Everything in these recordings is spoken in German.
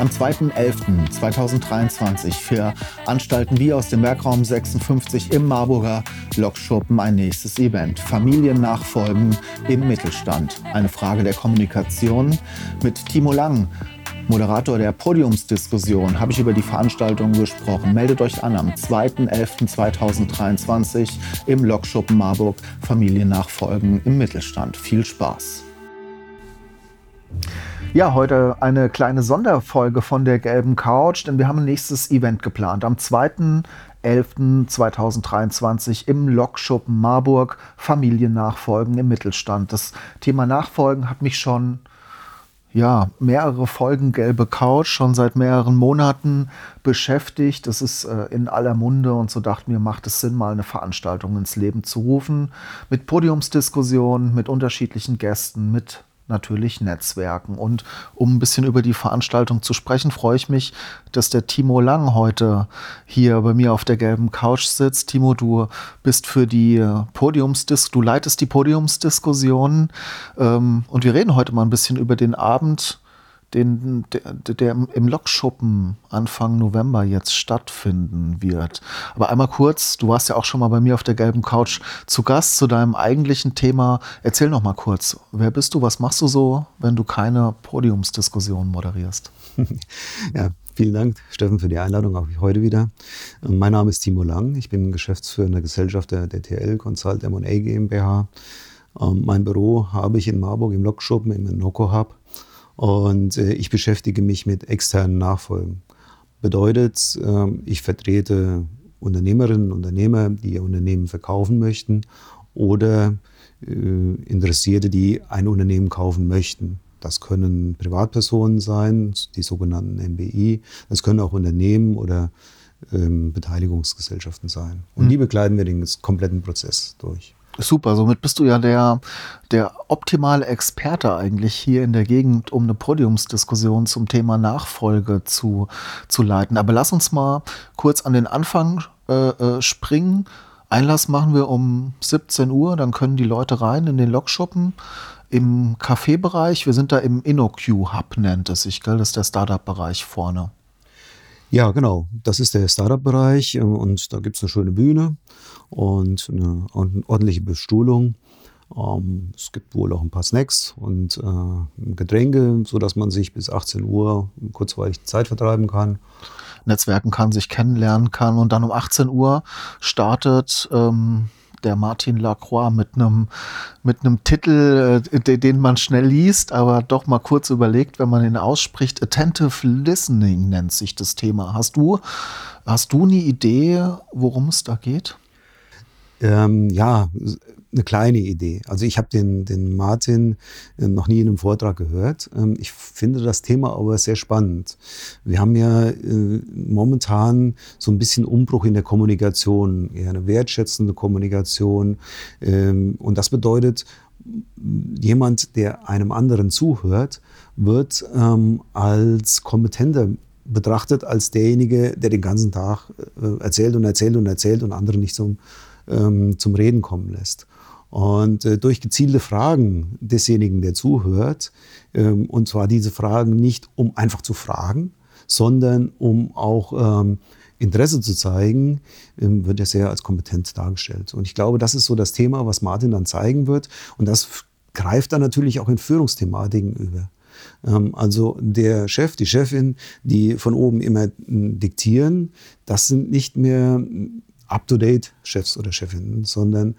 Am 2.11.2023 veranstalten wir aus dem Werkraum 56 im Marburger Lokschuppen ein nächstes Event. Familiennachfolgen im Mittelstand. Eine Frage der Kommunikation mit Timo Lang. Moderator der Podiumsdiskussion habe ich über die Veranstaltung gesprochen. Meldet euch an am 2.11.2023 im Lokschuppen Marburg Familiennachfolgen im Mittelstand. Viel Spaß! Ja, heute eine kleine Sonderfolge von der gelben Couch, denn wir haben ein nächstes Event geplant. Am 2.11.2023 im Lokschuppen Marburg Familiennachfolgen im Mittelstand. Das Thema Nachfolgen hat mich schon ja, mehrere Folgen gelbe Couch schon seit mehreren Monaten beschäftigt. Das ist äh, in aller Munde und so dachten wir, macht es Sinn, mal eine Veranstaltung ins Leben zu rufen. Mit Podiumsdiskussionen, mit unterschiedlichen Gästen, mit natürlich Netzwerken. Und um ein bisschen über die Veranstaltung zu sprechen, freue ich mich, dass der Timo Lang heute hier bei mir auf der gelben Couch sitzt. Timo, du bist für die Podiumsdis, du leitest die Podiumsdiskussionen ähm, und wir reden heute mal ein bisschen über den Abend den, der, der im Lokschuppen Anfang November jetzt stattfinden wird. Aber einmal kurz, du warst ja auch schon mal bei mir auf der gelben Couch zu Gast zu deinem eigentlichen Thema. Erzähl noch mal kurz, wer bist du, was machst du so, wenn du keine Podiumsdiskussion moderierst? ja, Vielen Dank, Steffen, für die Einladung, auch heute wieder. Mein Name ist Timo Lang. Ich bin geschäftsführender Gesellschafter der TL Consult M&A GmbH. Ähm, mein Büro habe ich in Marburg im Lokschuppen im Noco Hub. Und äh, ich beschäftige mich mit externen Nachfolgen. Bedeutet, äh, ich vertrete Unternehmerinnen und Unternehmer, die ihr Unternehmen verkaufen möchten oder äh, Interessierte, die ein Unternehmen kaufen möchten. Das können Privatpersonen sein, die sogenannten MBI. Das können auch Unternehmen oder ähm, Beteiligungsgesellschaften sein. Und mhm. die begleiten wir den kompletten Prozess durch. Super, somit bist du ja der, der optimale Experte eigentlich hier in der Gegend, um eine Podiumsdiskussion zum Thema Nachfolge zu, zu leiten. Aber lass uns mal kurz an den Anfang äh, äh, springen. Einlass machen wir um 17 Uhr, dann können die Leute rein in den Lokschuppen im Kaffeebereich. Wir sind da im InnoQ Hub, nennt es sich, gell? Das ist der Startup-Bereich vorne. Ja, genau. Das ist der Startup-Bereich ähm, und da gibt es eine schöne Bühne und eine ordentliche Bestuhlung. Ähm, es gibt wohl auch ein paar Snacks und äh, Getränke, sodass man sich bis 18 Uhr kurzweilig Zeit vertreiben kann. Netzwerken kann, sich kennenlernen kann und dann um 18 Uhr startet ähm, der Martin Lacroix mit einem mit einem Titel, äh, den man schnell liest, aber doch mal kurz überlegt, wenn man ihn ausspricht. Attentive Listening nennt sich das Thema. Hast du hast du eine Idee, worum es da geht? Ähm, ja, eine kleine Idee. Also ich habe den, den Martin äh, noch nie in einem Vortrag gehört. Ähm, ich finde das Thema aber sehr spannend. Wir haben ja äh, momentan so ein bisschen Umbruch in der Kommunikation, eher eine wertschätzende Kommunikation. Ähm, und das bedeutet, jemand, der einem anderen zuhört, wird ähm, als kompetenter betrachtet als derjenige, der den ganzen Tag äh, erzählt und erzählt und erzählt und andere nicht zum, zum Reden kommen lässt. Und äh, durch gezielte Fragen desjenigen, der zuhört, ähm, und zwar diese Fragen nicht, um einfach zu fragen, sondern um auch ähm, Interesse zu zeigen, ähm, wird er sehr als kompetent dargestellt. Und ich glaube, das ist so das Thema, was Martin dann zeigen wird. Und das greift dann natürlich auch in Führungsthematiken über. Ähm, also der Chef, die Chefin, die von oben immer diktieren, das sind nicht mehr up-to-date Chefs oder Chefinnen, sondern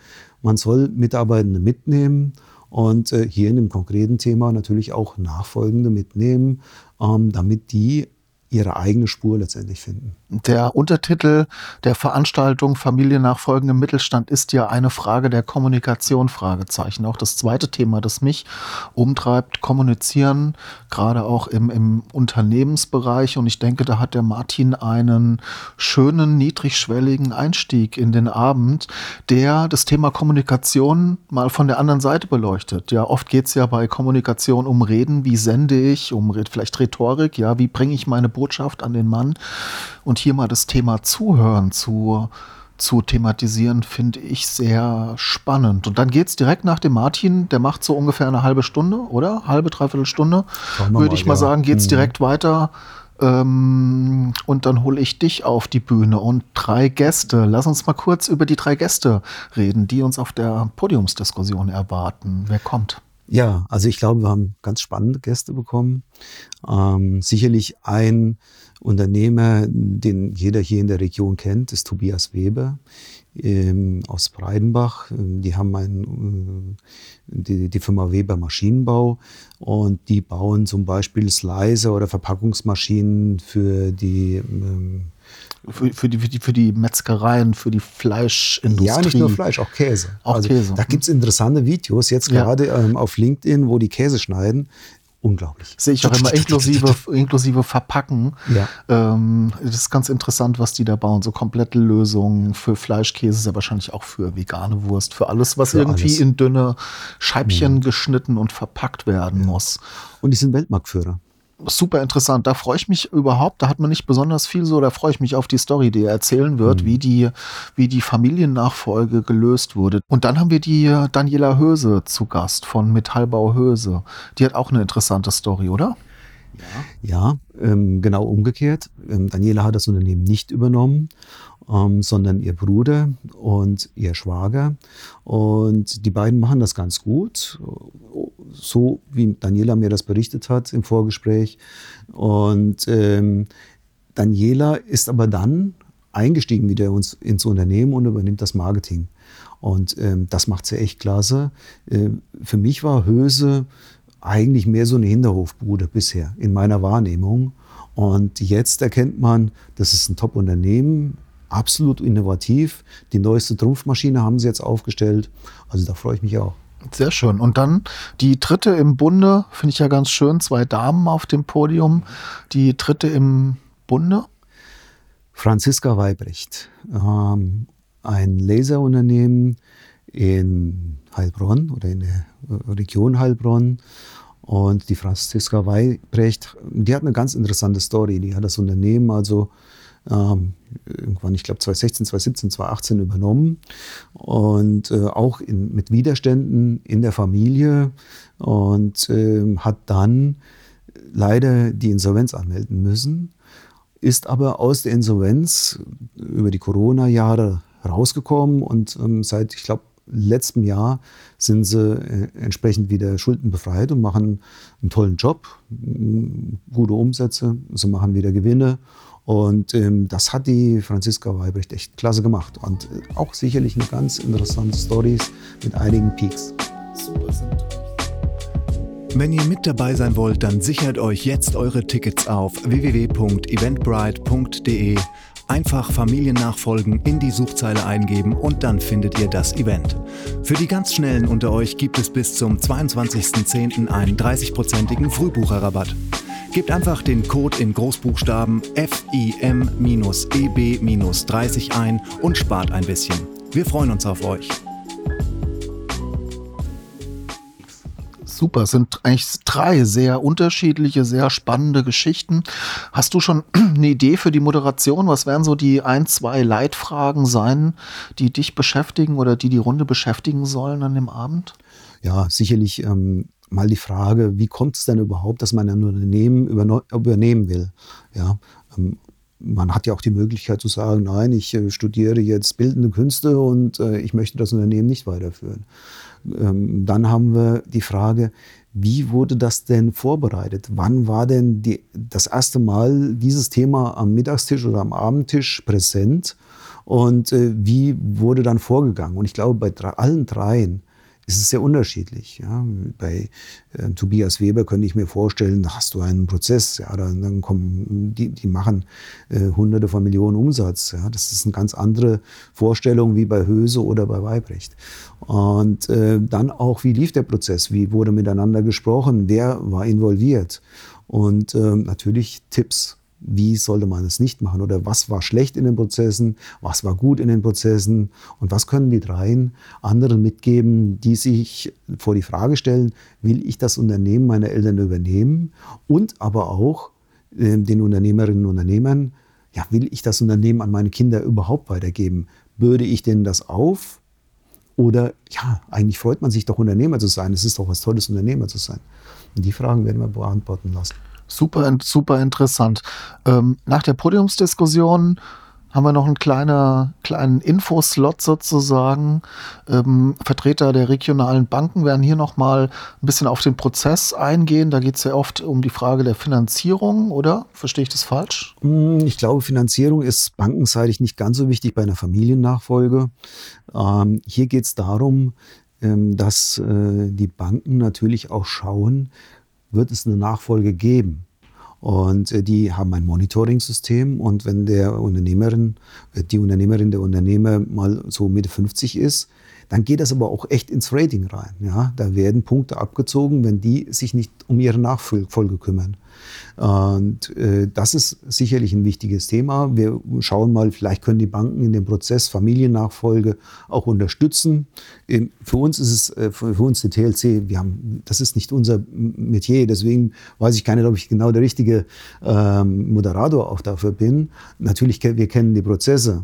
man soll Mitarbeitende mitnehmen und äh, hier in dem konkreten Thema natürlich auch Nachfolgende mitnehmen, ähm, damit die ihre eigene Spur letztendlich finden. Der Untertitel der Veranstaltung Familiennachfolgen im Mittelstand ist ja eine Frage der Kommunikation, Fragezeichen. Auch das zweite Thema, das mich umtreibt, kommunizieren, gerade auch im, im Unternehmensbereich. Und ich denke, da hat der Martin einen schönen, niedrigschwelligen Einstieg in den Abend, der das Thema Kommunikation mal von der anderen Seite beleuchtet. Ja, oft geht es ja bei Kommunikation um Reden, wie sende ich, um vielleicht Rhetorik, ja, wie bringe ich meine Botschaft an den Mann. Und hier mal das Thema Zuhören zu, zu thematisieren, finde ich sehr spannend. Und dann geht es direkt nach dem Martin, der macht so ungefähr eine halbe Stunde, oder? Halbe, dreiviertel Stunde, würde ich mal ja. sagen, geht es mhm. direkt weiter. Ähm, und dann hole ich dich auf die Bühne und drei Gäste. Lass uns mal kurz über die drei Gäste reden, die uns auf der Podiumsdiskussion erwarten. Wer kommt? Ja, also ich glaube, wir haben ganz spannende Gäste bekommen. Ähm, sicherlich ein Unternehmer, den jeder hier in der Region kennt, ist Tobias Weber ähm, aus Breidenbach. Die haben ein, äh, die, die, Firma Weber Maschinenbau und die bauen zum Beispiel Slicer oder Verpackungsmaschinen für die ähm, für, für, die, für, die, für die Metzgereien, für die Fleischindustrie. Ja, nicht nur Fleisch, auch Käse. Auch also, Käse. Da gibt es interessante Videos jetzt ja. gerade ähm, auf LinkedIn, wo die Käse schneiden unglaublich. Sehe ich auch immer inklusive, inklusive Verpacken. Ja. Ähm, das ist ganz interessant, was die da bauen. So komplette Lösungen für Fleischkäse ist ja wahrscheinlich auch für vegane Wurst, für alles, was für irgendwie alles. in dünne Scheibchen ja. geschnitten und verpackt werden ja. muss. Und die sind Weltmarktführer super interessant. Da freue ich mich überhaupt. Da hat man nicht besonders viel so. Da freue ich mich auf die Story, die er erzählen wird, mhm. wie die, wie die Familiennachfolge gelöst wurde. Und dann haben wir die Daniela Höse zu Gast von Metallbau Höse. Die hat auch eine interessante Story, oder? Ja, ja ähm, genau umgekehrt. Ähm, Daniela hat das Unternehmen nicht übernommen, ähm, sondern ihr Bruder und ihr Schwager. Und die beiden machen das ganz gut, so wie Daniela mir das berichtet hat im Vorgespräch. Und ähm, Daniela ist aber dann eingestiegen wieder ins, Unternehmen und übernimmt das Marketing. Und ähm, das macht sie echt klasse. Äh, für mich war Höse eigentlich mehr so eine Hinterhofbude bisher in meiner Wahrnehmung. Und jetzt erkennt man, das ist ein Top-Unternehmen, absolut innovativ. Die neueste Trumpfmaschine haben sie jetzt aufgestellt. Also da freue ich mich auch. Sehr schön. Und dann die dritte im Bunde, finde ich ja ganz schön, zwei Damen auf dem Podium. Die dritte im Bunde. Franziska Weibrecht, ähm, ein Laserunternehmen in Heilbronn oder in der Region Heilbronn. Und die Franziska Weibrecht, die hat eine ganz interessante Story. Die hat das Unternehmen also ähm, irgendwann, ich glaube 2016, 2017, 2018 übernommen und äh, auch in, mit Widerständen in der Familie und äh, hat dann leider die Insolvenz anmelden müssen, ist aber aus der Insolvenz über die Corona-Jahre rausgekommen und ähm, seit, ich glaube, letztem Jahr sind sie äh, entsprechend wieder schuldenbefreit und machen einen tollen Job, gute Umsätze, sie machen wieder Gewinne. Und ähm, das hat die Franziska Weibrecht echt klasse gemacht. Und äh, auch sicherlich eine ganz interessante Story mit einigen Peaks. Super sind. Wenn ihr mit dabei sein wollt, dann sichert euch jetzt eure Tickets auf www.eventbrite.de Einfach Familiennachfolgen in die Suchzeile eingeben und dann findet ihr das Event. Für die ganz Schnellen unter euch gibt es bis zum 22.10. einen 30-prozentigen Frühbucherrabatt. Gebt einfach den Code in Großbuchstaben FIM-EB-30 ein und spart ein bisschen. Wir freuen uns auf euch. Super, es sind eigentlich drei sehr unterschiedliche, sehr spannende Geschichten. Hast du schon eine Idee für die Moderation? Was werden so die ein, zwei Leitfragen sein, die dich beschäftigen oder die die Runde beschäftigen sollen an dem Abend? Ja, sicherlich ähm, mal die Frage, wie kommt es denn überhaupt, dass man ein Unternehmen übernehmen will? Ja, ähm, man hat ja auch die Möglichkeit zu sagen, nein, ich äh, studiere jetzt bildende Künste und äh, ich möchte das Unternehmen nicht weiterführen. Ähm, dann haben wir die Frage, wie wurde das denn vorbereitet? Wann war denn die, das erste Mal dieses Thema am Mittagstisch oder am Abendtisch präsent? Und äh, wie wurde dann vorgegangen? Und ich glaube, bei allen dreien ist es sehr unterschiedlich. Ja. Bei äh, Tobias Weber könnte ich mir vorstellen, da hast du einen Prozess, ja, dann, dann kommen, die, die machen äh, hunderte von Millionen Umsatz. Ja. Das ist eine ganz andere Vorstellung wie bei Höse oder bei Weibrecht. Und äh, dann auch, wie lief der Prozess? Wie wurde miteinander gesprochen? Wer war involviert? Und äh, natürlich Tipps wie sollte man es nicht machen oder was war schlecht in den Prozessen, was war gut in den Prozessen und was können die dreien anderen mitgeben, die sich vor die Frage stellen, will ich das Unternehmen meiner Eltern übernehmen und aber auch äh, den Unternehmerinnen und Unternehmern, ja, will ich das Unternehmen an meine Kinder überhaupt weitergeben? Bürde ich denen das auf? Oder ja, eigentlich freut man sich doch Unternehmer zu sein. Es ist doch was Tolles, Unternehmer zu sein. Und die Fragen werden wir beantworten lassen. Super, super interessant. Ähm, nach der Podiumsdiskussion haben wir noch einen kleiner, kleinen Infoslot sozusagen. Ähm, Vertreter der regionalen Banken werden hier nochmal ein bisschen auf den Prozess eingehen. Da geht es ja oft um die Frage der Finanzierung, oder? Verstehe ich das falsch? Hm, ich glaube, Finanzierung ist bankenseitig nicht ganz so wichtig bei einer Familiennachfolge. Ähm, hier geht es darum, ähm, dass äh, die Banken natürlich auch schauen, wird es eine Nachfolge geben. Und äh, die haben ein Monitoring-System und wenn der Unternehmerin, äh, die Unternehmerin, der Unternehmer mal so Mitte 50 ist, dann geht das aber auch echt ins Rating rein. Ja? Da werden Punkte abgezogen, wenn die sich nicht um ihre Nachfolge kümmern. Und äh, das ist sicherlich ein wichtiges Thema. Wir schauen mal, vielleicht können die Banken in dem Prozess Familiennachfolge auch unterstützen. In, für uns ist es, äh, für uns die TLC, wir haben, das ist nicht unser Metier, deswegen weiß ich gar nicht, ob ich genau der richtige ähm, Moderator auch dafür bin. Natürlich, wir kennen die Prozesse.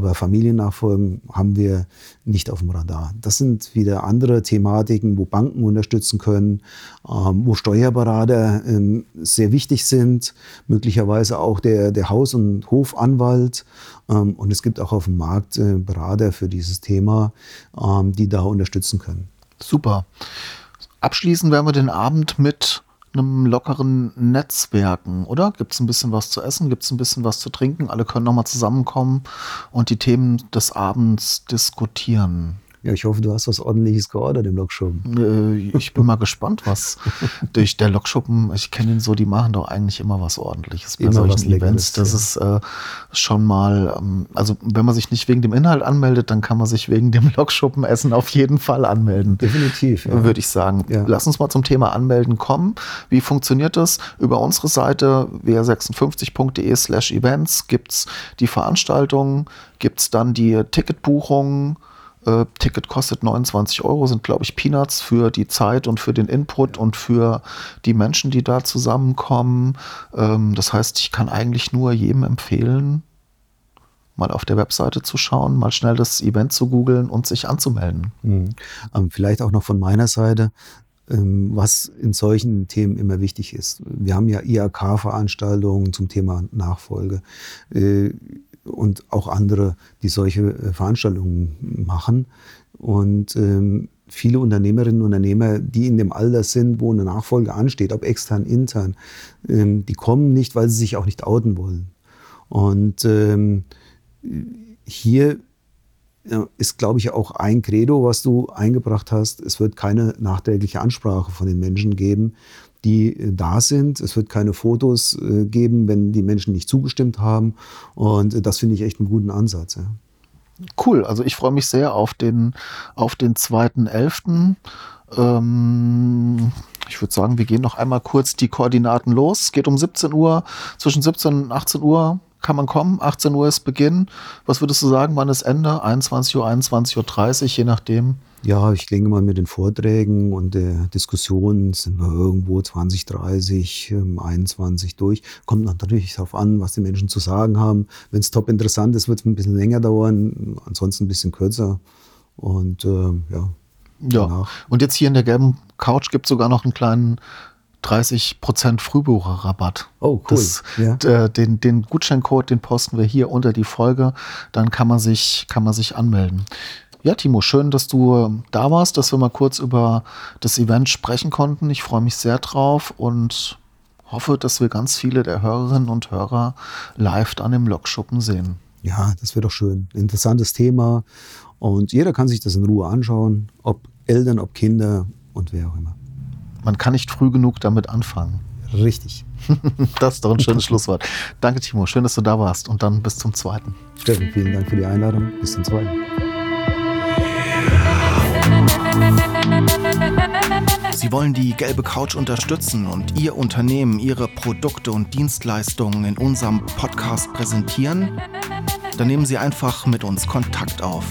Aber Familiennachfolgen haben wir nicht auf dem Radar. Das sind wieder andere Thematiken, wo Banken unterstützen können, ähm, wo Steuerberater ähm, sehr wichtig sind, möglicherweise auch der, der Haus- und Hofanwalt. Ähm, und es gibt auch auf dem Markt äh, Berater für dieses Thema, die da unterstützen können. Super. Abschließen werden wir den Abend mit einem lockeren Netzwerken, oder? Gibt es ein bisschen was zu essen? Gibt es ein bisschen was zu trinken? Alle können nochmal zusammenkommen und die Themen des Abends diskutieren. Ja, ich hoffe, du hast was ordentliches geordert im Lokschuppen. Äh, ich bin mal gespannt, was durch der Lokschuppen, ich kenne ihn so, die machen doch eigentlich immer was ordentliches bei immer solchen Events. Das ja. ist äh, schon mal, ähm, also wenn man sich nicht wegen dem Inhalt anmeldet, dann kann man sich wegen dem Lokschuppenessen auf jeden Fall anmelden. Definitiv. Ja. Würde ich sagen. Ja. Lass uns mal zum Thema Anmelden kommen. Wie funktioniert das? Über unsere Seite wr56.de slash events gibt es die Veranstaltungen, gibt es dann die Ticketbuchungen, äh, Ticket kostet 29 Euro, sind, glaube ich, Peanuts für die Zeit und für den Input und für die Menschen, die da zusammenkommen. Ähm, das heißt, ich kann eigentlich nur jedem empfehlen, mal auf der Webseite zu schauen, mal schnell das Event zu googeln und sich anzumelden. Mhm. Ähm, vielleicht auch noch von meiner Seite, ähm, was in solchen Themen immer wichtig ist. Wir haben ja IAK-Veranstaltungen zum Thema Nachfolge. Äh, und auch andere, die solche äh, Veranstaltungen machen. Und ähm, viele Unternehmerinnen und Unternehmer, die in dem Alter sind, wo eine Nachfolge ansteht, ob extern, intern, ähm, die kommen nicht, weil sie sich auch nicht outen wollen. Und ähm, hier ist, glaube ich, auch ein Credo, was du eingebracht hast. Es wird keine nachträgliche Ansprache von den Menschen geben, die äh, da sind. Es wird keine Fotos äh, geben, wenn die Menschen nicht zugestimmt haben. Und äh, das finde ich echt einen guten Ansatz. Ja. Cool, also ich freue mich sehr auf den, auf den 2.11. Ähm, ich würde sagen, wir gehen noch einmal kurz die Koordinaten los. Es geht um 17 Uhr, zwischen 17 und 18 Uhr kann man kommen. 18 Uhr ist Beginn. Was würdest du sagen, wann ist Ende? 21 Uhr, 21.30 Uhr, je nachdem. Ja, ich denke mal mit den Vorträgen und der Diskussion sind wir irgendwo 20, 30, 21 durch. Kommt natürlich darauf an, was die Menschen zu sagen haben. Wenn es top interessant ist, wird es ein bisschen länger dauern, ansonsten ein bisschen kürzer. Und äh, ja. Ja, danach. und jetzt hier in der gelben Couch gibt es sogar noch einen kleinen 30% Frühbucherrabatt. Oh, cool. Das, ja. äh, den, den Gutscheincode, den posten wir hier unter die Folge. Dann kann man sich, kann man sich anmelden. Ja, Timo, schön, dass du ähm, da warst, dass wir mal kurz über das Event sprechen konnten. Ich freue mich sehr drauf und hoffe, dass wir ganz viele der Hörerinnen und Hörer live dann im Lokschuppen sehen. Ja, das wäre doch schön. Interessantes Thema. Und jeder kann sich das in Ruhe anschauen, ob Eltern, ob Kinder und wer auch immer. Man kann nicht früh genug damit anfangen. Richtig. das ist doch ein schönes Schlusswort. Danke, Timo. Schön, dass du da warst. Und dann bis zum zweiten. Steffen, vielen Dank für die Einladung. Bis zum zweiten. Sie wollen die gelbe Couch unterstützen und Ihr Unternehmen, Ihre Produkte und Dienstleistungen in unserem Podcast präsentieren? Dann nehmen Sie einfach mit uns Kontakt auf